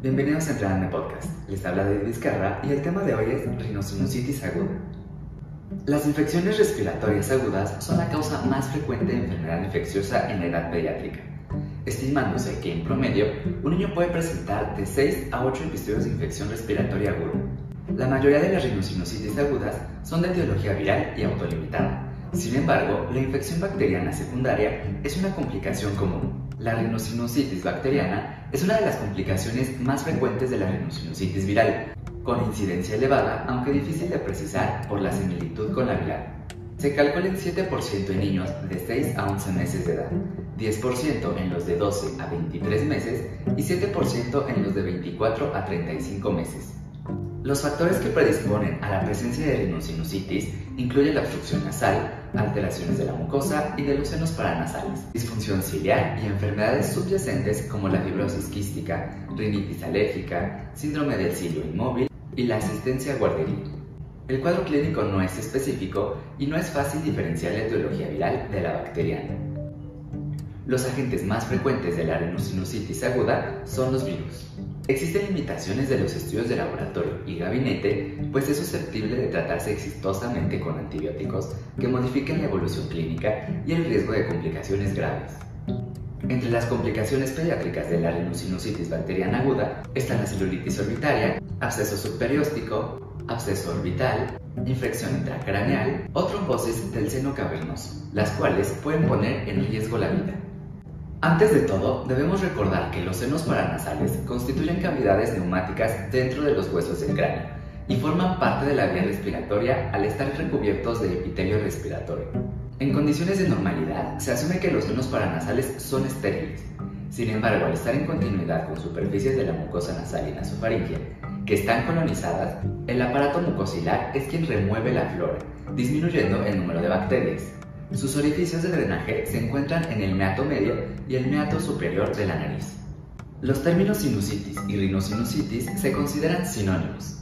Bienvenidos a Entrenando Podcast. Les habla David Vizcarra y el tema de hoy es rinosinusitis aguda. Las infecciones respiratorias agudas son la causa más frecuente de enfermedad infecciosa en la edad pediátrica, estimándose que en promedio un niño puede presentar de 6 a 8 episodios de infección respiratoria aguda. La mayoría de las rinosinusitis agudas son de etiología viral y autolimitada. Sin embargo, la infección bacteriana secundaria es una complicación común. La rinosinusitis bacteriana es una de las complicaciones más frecuentes de la rinosinusitis viral, con incidencia elevada, aunque difícil de precisar por la similitud con la viral. Se calcula en 7% en niños de 6 a 11 meses de edad, 10% en los de 12 a 23 meses y 7% en los de 24 a 35 meses. Los factores que predisponen a la presencia de rinosinusitis incluyen la obstrucción nasal, alteraciones de la mucosa y de los senos paranasales, disfunción ciliar y enfermedades subyacentes como la fibrosis quística, rinitis alérgica, síndrome del cilio inmóvil y la asistencia guardería. El cuadro clínico no es específico y no es fácil diferenciar la etiología viral de la bacteriana. Los agentes más frecuentes de la rinosinusitis aguda son los virus. Existen limitaciones de los estudios de laboratorio y gabinete, pues es susceptible de tratarse exitosamente con antibióticos que modifiquen la evolución clínica y el riesgo de complicaciones graves. Entre las complicaciones pediátricas de la rinosinusitis bacteriana aguda están la celulitis orbitaria, absceso subperióstico, absceso orbital, infección intracraneal o trombosis del seno cavernoso, las cuales pueden poner en riesgo la vida. Antes de todo, debemos recordar que los senos paranasales constituyen cavidades neumáticas dentro de los huesos del cráneo y forman parte de la vía respiratoria al estar recubiertos de epitelio respiratorio. En condiciones de normalidad, se asume que los senos paranasales son estériles. Sin embargo, al estar en continuidad con superficies de la mucosa nasal y nasofaringea, que están colonizadas, el aparato mucosilar es quien remueve la flora, disminuyendo el número de bacterias. Sus orificios de drenaje se encuentran en el meato medio y el meato superior de la nariz. Los términos sinusitis y rinosinusitis se consideran sinónimos.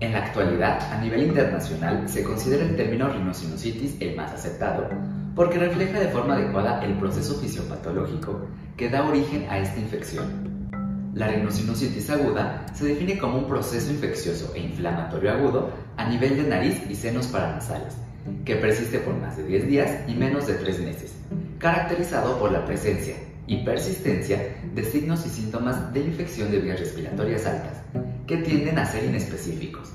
En la actualidad, a nivel internacional, se considera el término rinosinusitis el más aceptado, porque refleja de forma adecuada el proceso fisiopatológico que da origen a esta infección. La rinosinusitis aguda se define como un proceso infeccioso e inflamatorio agudo a nivel de nariz y senos paranasales, que persiste por más de 10 días y menos de 3 meses, caracterizado por la presencia y persistencia de signos y síntomas de infección de vías respiratorias altas, que tienden a ser inespecíficos.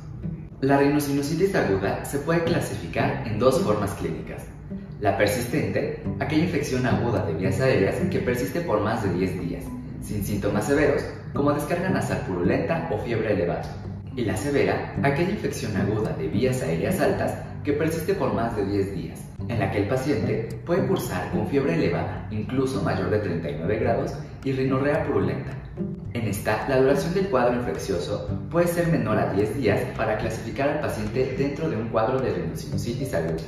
La rinosinusitis aguda se puede clasificar en dos formas clínicas. La persistente, aquella infección aguda de vías aéreas que persiste por más de 10 días, sin síntomas severos, como descarga nasal purulenta o fiebre elevada. Y la severa, aquella infección aguda de vías aéreas altas que persiste por más de 10 días, en la que el paciente puede cursar con fiebre elevada, incluso mayor de 39 grados, y rinorrea purulenta. En esta, la duración del cuadro infeccioso puede ser menor a 10 días para clasificar al paciente dentro de un cuadro de rinosinusitis aguda.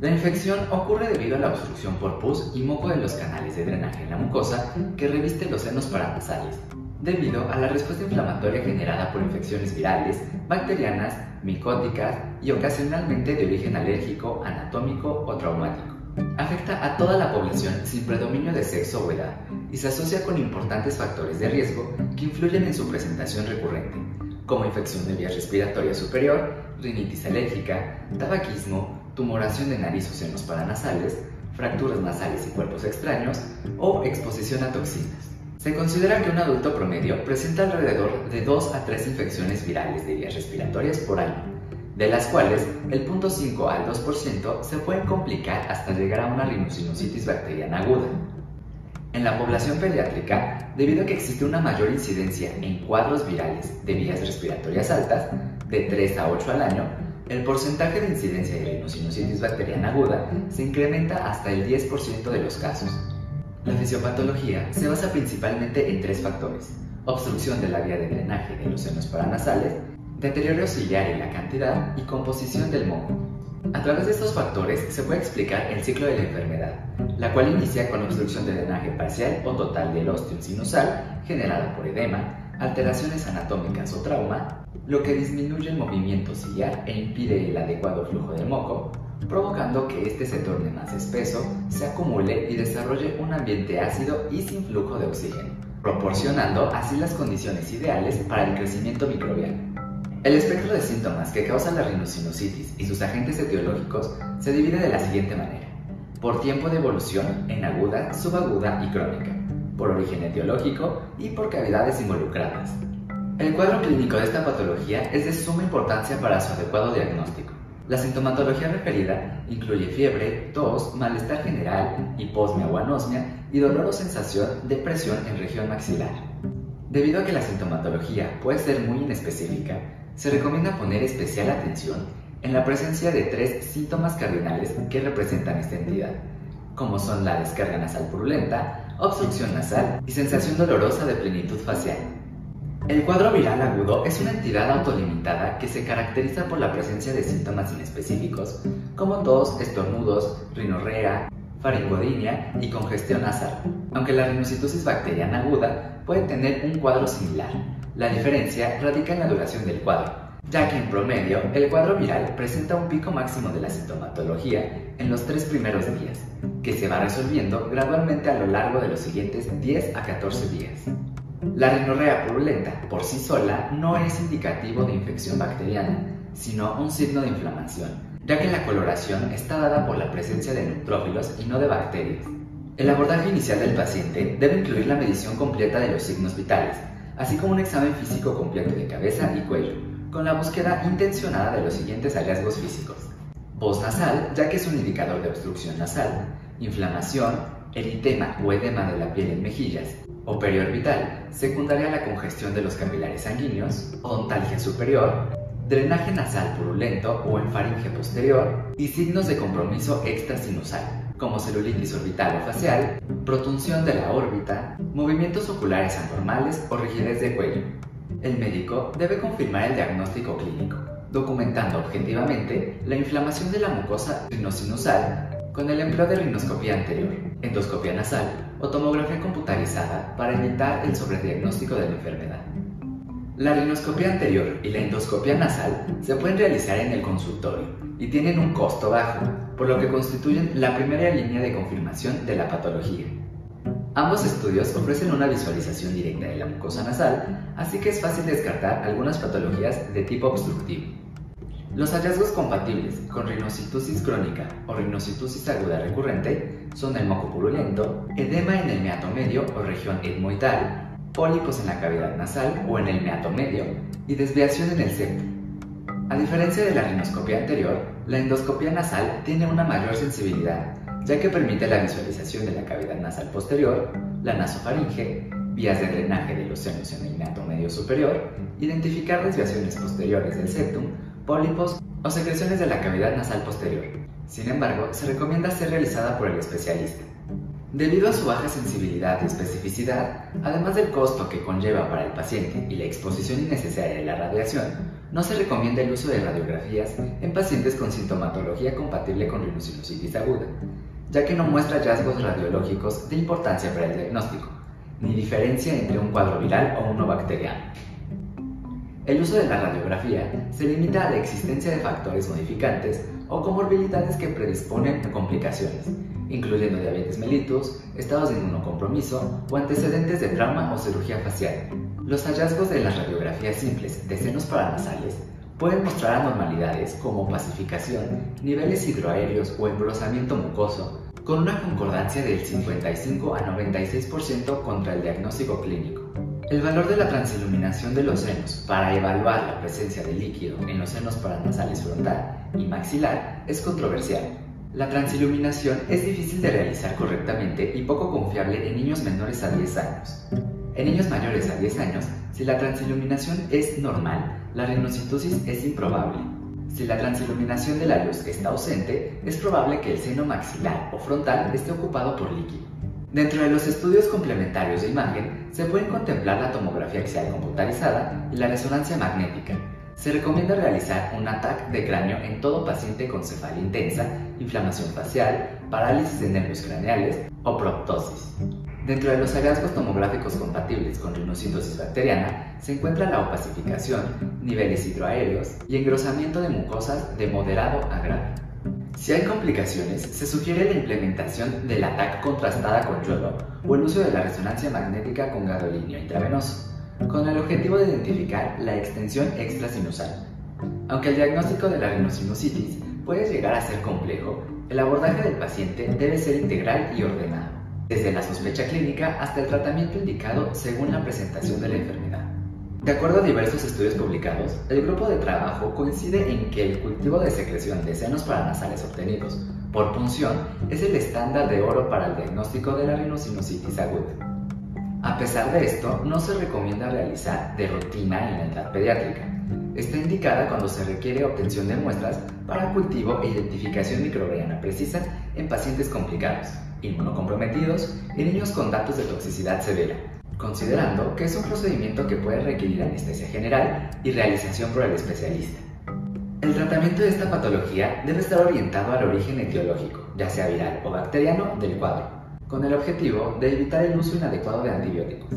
La infección ocurre debido a la obstrucción por pus y moco de los canales de drenaje en la mucosa que reviste los senos paranasales, debido a la respuesta inflamatoria generada por infecciones virales, bacterianas, micóticas y ocasionalmente de origen alérgico, anatómico o traumático. Afecta a toda la población sin predominio de sexo o edad y se asocia con importantes factores de riesgo que influyen en su presentación recurrente, como infección de vías respiratorias superior, rinitis alérgica, tabaquismo, tumoración de nariz o senos paranasales, fracturas nasales y cuerpos extraños o exposición a toxinas. Se considera que un adulto promedio presenta alrededor de 2 a 3 infecciones virales de vías respiratorias por año, de las cuales el 0.5 al 2% se pueden complicar hasta llegar a una rinosinusitis bacteriana aguda. En la población pediátrica, debido a que existe una mayor incidencia en cuadros virales de vías respiratorias altas, de 3 a 8 al año, el porcentaje de incidencia de rinosinusitis bacteriana aguda se incrementa hasta el 10% de los casos. La fisiopatología se basa principalmente en tres factores. Obstrucción de la vía de drenaje de los senos paranasales, deterioro ciliar en la cantidad y composición del moco. A través de estos factores se puede explicar el ciclo de la enfermedad, la cual inicia con obstrucción de drenaje parcial o total del ostium sinusal generada por edema, alteraciones anatómicas o trauma, lo que disminuye el movimiento ciliar e impide el adecuado flujo del moco, provocando que este se torne más espeso, se acumule y desarrolle un ambiente ácido y sin flujo de oxígeno, proporcionando así las condiciones ideales para el crecimiento microbiano. El espectro de síntomas que causan la rinosinusitis y sus agentes etiológicos se divide de la siguiente manera. Por tiempo de evolución en aguda, subaguda y crónica, por origen etiológico y por cavidades involucradas. El cuadro clínico de esta patología es de suma importancia para su adecuado diagnóstico. La sintomatología referida incluye fiebre, tos, malestar general, hiposmia o anosmia y dolor o sensación de presión en región maxilar. Debido a que la sintomatología puede ser muy inespecífica, se recomienda poner especial atención en la presencia de tres síntomas cardinales que representan esta entidad, como son la descarga nasal purulenta, obstrucción nasal y sensación dolorosa de plenitud facial. El cuadro viral agudo es una entidad autolimitada que se caracteriza por la presencia de síntomas inespecíficos como tos, estornudos, rinorrea, faringodinia y congestión nasal. Aunque la rinocitosis bacteriana aguda puede tener un cuadro similar, la diferencia radica en la duración del cuadro, ya que en promedio el cuadro viral presenta un pico máximo de la sintomatología en los tres primeros días, que se va resolviendo gradualmente a lo largo de los siguientes 10 a 14 días. La rinorrea purulenta por sí sola no es indicativo de infección bacteriana, sino un signo de inflamación, ya que la coloración está dada por la presencia de neutrófilos y no de bacterias. El abordaje inicial del paciente debe incluir la medición completa de los signos vitales, así como un examen físico completo de cabeza y cuello, con la búsqueda intencionada de los siguientes hallazgos físicos. Voz nasal, ya que es un indicador de obstrucción nasal, inflamación, eritema o edema de la piel en mejillas, o periorbital, secundaria a la congestión de los capilares sanguíneos, odontalgia superior, drenaje nasal purulento o en faringe posterior y signos de compromiso extrasinusal, como celulitis orbital o facial, protunción de la órbita, movimientos oculares anormales o rigidez de cuello. El médico debe confirmar el diagnóstico clínico, documentando objetivamente la inflamación de la mucosa rinosinusal con el empleo de rinoscopía anterior, endoscopia nasal o tomografía computarizada para evitar el sobrediagnóstico de la enfermedad. La rinoscopía anterior y la endoscopia nasal se pueden realizar en el consultorio y tienen un costo bajo, por lo que constituyen la primera línea de confirmación de la patología. Ambos estudios ofrecen una visualización directa de la mucosa nasal, así que es fácil descartar algunas patologías de tipo obstructivo. Los hallazgos compatibles con rinocitosis crónica o rinocitosis aguda recurrente son el moco purulento, edema en el meato medio o región etmoidal, pólipos en la cavidad nasal o en el meato medio y desviación en el septum. A diferencia de la rinoscopia anterior, la endoscopia nasal tiene una mayor sensibilidad, ya que permite la visualización de la cavidad nasal posterior, la nasofaringe, vías de drenaje de los senos en el meato medio superior, identificar desviaciones posteriores del septum, pólipos o secreciones de la cavidad nasal posterior. Sin embargo, se recomienda ser realizada por el especialista. Debido a su baja sensibilidad y especificidad, además del costo que conlleva para el paciente y la exposición innecesaria de la radiación, no se recomienda el uso de radiografías en pacientes con sintomatología compatible con rinosinusitis aguda, ya que no muestra hallazgos radiológicos de importancia para el diagnóstico, ni diferencia entre un cuadro viral o uno bacteriano. El uso de la radiografía se limita a la existencia de factores modificantes o comorbilidades que predisponen a complicaciones, incluyendo diabetes mellitus, estados de inmunocompromiso o antecedentes de trauma o cirugía facial. Los hallazgos de las radiografías simples de senos paranasales pueden mostrar anormalidades como pacificación, niveles hidroaéreos o engrosamiento mucoso, con una concordancia del 55 a 96% contra el diagnóstico clínico. El valor de la transiluminación de los senos para evaluar la presencia de líquido en los senos paranasales frontal y maxilar es controversial, la transiluminación es difícil de realizar correctamente y poco confiable en niños menores a 10 años. En niños mayores a 10 años, si la transiluminación es normal, la rinocitosis es improbable. Si la transiluminación de la luz está ausente, es probable que el seno maxilar o frontal esté ocupado por líquido. Dentro de los estudios complementarios de imagen, se pueden contemplar la tomografía axial computarizada y la resonancia magnética, se recomienda realizar un ataque de cráneo en todo paciente con cefalia intensa, inflamación facial, parálisis de nervios craneales o proptosis. Dentro de los hallazgos tomográficos compatibles con rinocitosis bacteriana se encuentra la opacificación, niveles hidroaéreos y engrosamiento de mucosas de moderado a grave. Si hay complicaciones, se sugiere la implementación de la TAC contrastada con yodo o el uso de la resonancia magnética con gadolinio intravenoso, con el objetivo de identificar la extensión extrasinusal. Aunque el diagnóstico de la rinosinusitis puede llegar a ser complejo, el abordaje del paciente debe ser integral y ordenado, desde la sospecha clínica hasta el tratamiento indicado según la presentación de la enfermedad. De acuerdo a diversos estudios publicados, el grupo de trabajo coincide en que el cultivo de secreción de senos paranasales obtenidos por punción es el estándar de oro para el diagnóstico de la rinosinusitis aguda. A pesar de esto, no se recomienda realizar de rutina en la edad pediátrica, Está indicada cuando se requiere obtención de muestras para cultivo e identificación microbiana precisa en pacientes complicados, inmunocomprometidos y niños con datos de toxicidad severa, considerando que es un procedimiento que puede requerir anestesia general y realización por el especialista. El tratamiento de esta patología debe estar orientado al origen etiológico, ya sea viral o bacteriano, del cuadro, con el objetivo de evitar el uso inadecuado de antibióticos.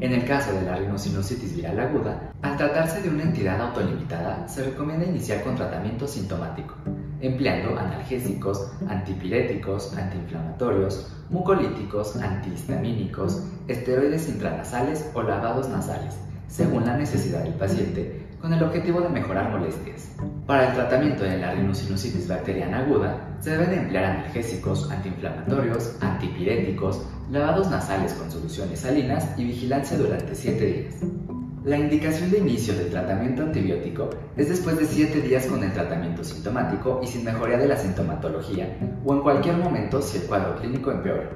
En el caso de la rinosinusitis viral aguda, al tratarse de una entidad autolimitada, se recomienda iniciar con tratamiento sintomático, empleando analgésicos, antipiréticos, antiinflamatorios, mucolíticos, antihistamínicos, esteroides intranasales o lavados nasales, según la necesidad del paciente, con el objetivo de mejorar molestias. Para el tratamiento de la rinosinusitis bacteriana aguda, se deben emplear analgésicos, antiinflamatorios, antipiréticos, lavados nasales con soluciones salinas y vigilancia durante 7 días. La indicación de inicio del tratamiento antibiótico es después de 7 días con el tratamiento sintomático y sin mejoría de la sintomatología o en cualquier momento si el cuadro clínico empeora.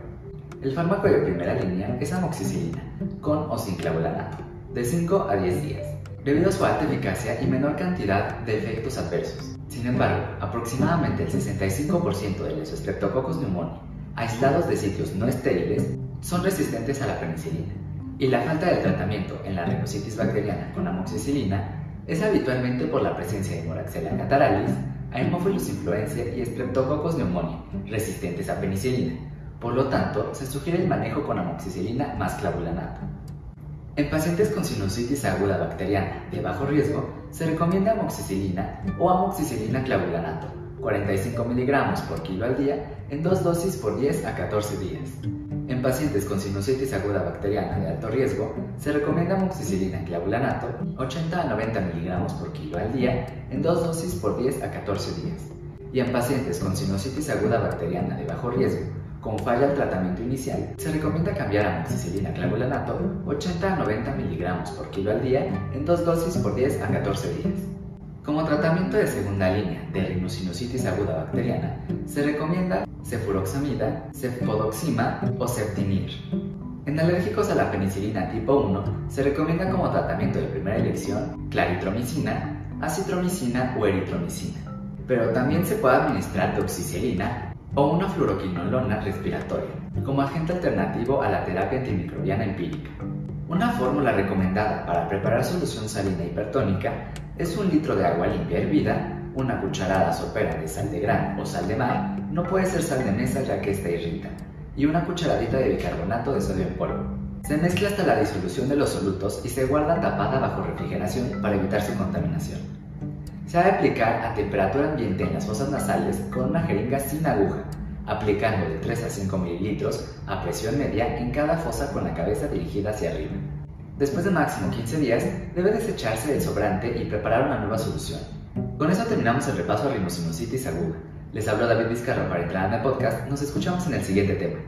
El fármaco de primera línea es amoxicilina, con o sin clavulanato, de 5 a 10 días debido a su alta eficacia y menor cantidad de efectos adversos. Sin embargo, aproximadamente el 65% de los Streptococcus pneumoniae aislados de sitios no estériles son resistentes a la penicilina, y la falta de tratamiento en la rhinositis bacteriana con amoxicilina es habitualmente por la presencia de Moraxella cataralis, Haemophilus influenzae y Streptococcus pneumoniae resistentes a penicilina. Por lo tanto, se sugiere el manejo con amoxicilina más clavulanato. En pacientes con sinusitis aguda bacteriana de bajo riesgo, se recomienda amoxicilina o amoxicilina clavulanato, 45 mg por kilo al día, en dos dosis por 10 a 14 días. En pacientes con sinusitis aguda bacteriana de alto riesgo, se recomienda amoxicilina clavulanato, 80 a 90 mg por kilo al día, en dos dosis por 10 a 14 días. Y en pacientes con sinusitis aguda bacteriana de bajo riesgo, con falla al tratamiento inicial, se recomienda cambiar a amoxicilina clavulanato 80 a 90 miligramos por kilo al día en dos dosis por 10 a 14 días. Como tratamiento de segunda línea de rinosinusitis aguda bacteriana, se recomienda cefuroxamida, cefpodoxima o ceftinir. En alérgicos a la penicilina tipo 1, se recomienda como tratamiento de primera elección claritromicina, acitromicina o eritromicina, pero también se puede administrar doxicilina o una fluoroquinolona respiratoria, como agente alternativo a la terapia antimicrobiana empírica. Una fórmula recomendada para preparar solución salina hipertónica es un litro de agua limpia hervida, una cucharada sopera de sal de gran o sal de mar, no puede ser sal de mesa ya que esta irrita, y una cucharadita de bicarbonato de sodio en polvo. Se mezcla hasta la disolución de los solutos y se guarda tapada bajo refrigeración para evitar su contaminación. Se ha de aplicar a temperatura ambiente en las fosas nasales con una jeringa sin aguja, aplicando de 3 a 5 mililitros a presión media en cada fosa con la cabeza dirigida hacia arriba. Después de máximo 15 días, debe desecharse el sobrante y preparar una nueva solución. Con eso terminamos el repaso a rinosinusitis aguda. Les hablo David Vizcarra para entrar en el podcast. Nos escuchamos en el siguiente tema.